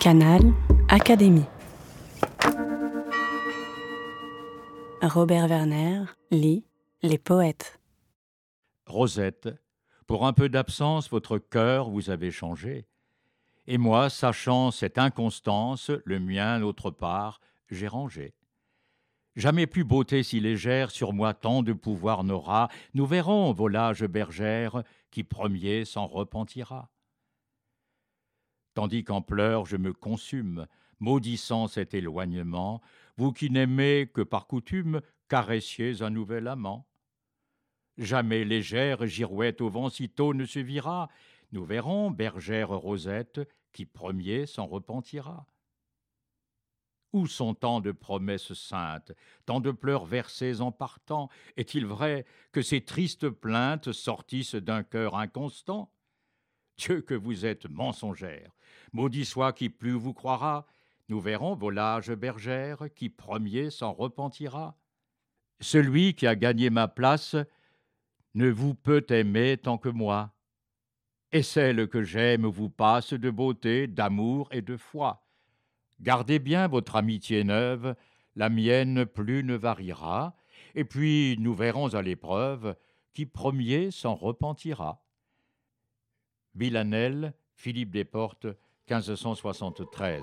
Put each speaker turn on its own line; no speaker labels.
Canal Académie. Robert Werner lit Les poètes.
Rosette, pour un peu d'absence, votre cœur vous avez changé. Et moi, sachant cette inconstance, le mien, d'autre part, j'ai rangé. Jamais plus beauté si légère sur moi tant de pouvoir n'aura. Nous verrons, volage bergère, qui premier s'en repentira tandis qu'en pleurs je me consume, maudissant cet éloignement, vous qui n'aimez que par coutume, caressiez un nouvel amant. Jamais légère girouette au vent sitôt ne se vira, nous verrons, bergère Rosette, qui premier s'en repentira. Où sont tant de promesses saintes, tant de pleurs versés en partant? Est-il vrai que ces tristes plaintes sortissent d'un cœur inconstant? Dieu que vous êtes mensongère. Maudit soit qui plus vous croira. Nous verrons volage bergère qui premier s'en repentira. Celui qui a gagné ma place ne vous peut aimer tant que moi. Et celle que j'aime vous passe de beauté, d'amour et de foi. Gardez bien votre amitié neuve, la mienne plus ne variera, et puis nous verrons à l'épreuve qui premier s'en repentira. Villanelle, Philippe Desportes, 1573.